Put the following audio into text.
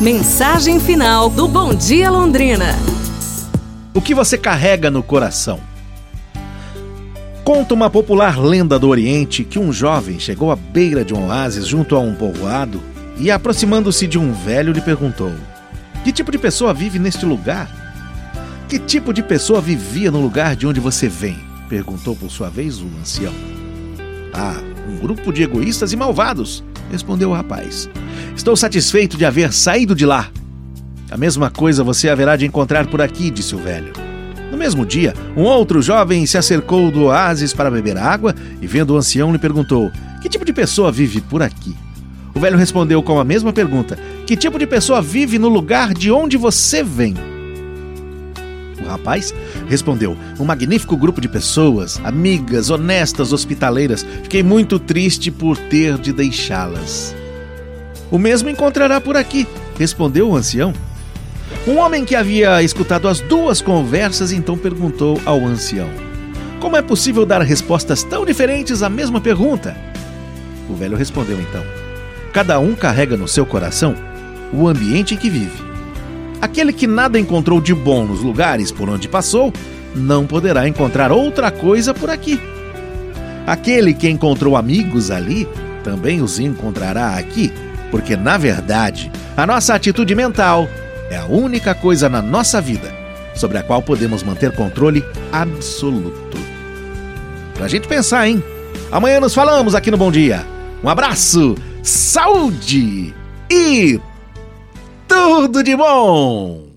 Mensagem final do Bom Dia Londrina. O que você carrega no coração? Conta uma popular lenda do Oriente que um jovem chegou à beira de um oásis junto a um povoado e, aproximando-se de um velho, lhe perguntou: Que tipo de pessoa vive neste lugar? Que tipo de pessoa vivia no lugar de onde você vem? perguntou por sua vez o ancião. Ah, um grupo de egoístas e malvados, respondeu o rapaz. Estou satisfeito de haver saído de lá. A mesma coisa você haverá de encontrar por aqui, disse o velho. No mesmo dia, um outro jovem se acercou do oásis para beber água e, vendo o ancião, lhe perguntou: Que tipo de pessoa vive por aqui? O velho respondeu com a mesma pergunta: Que tipo de pessoa vive no lugar de onde você vem? O rapaz respondeu: Um magnífico grupo de pessoas, amigas, honestas, hospitaleiras. Fiquei muito triste por ter de deixá-las. O mesmo encontrará por aqui, respondeu o ancião. Um homem que havia escutado as duas conversas então perguntou ao ancião: Como é possível dar respostas tão diferentes à mesma pergunta? O velho respondeu então: Cada um carrega no seu coração o ambiente em que vive. Aquele que nada encontrou de bom nos lugares por onde passou, não poderá encontrar outra coisa por aqui. Aquele que encontrou amigos ali, também os encontrará aqui, porque na verdade, a nossa atitude mental é a única coisa na nossa vida sobre a qual podemos manter controle absoluto. Pra gente pensar, hein? Amanhã nos falamos aqui no Bom Dia. Um abraço, saúde e tudo de bom!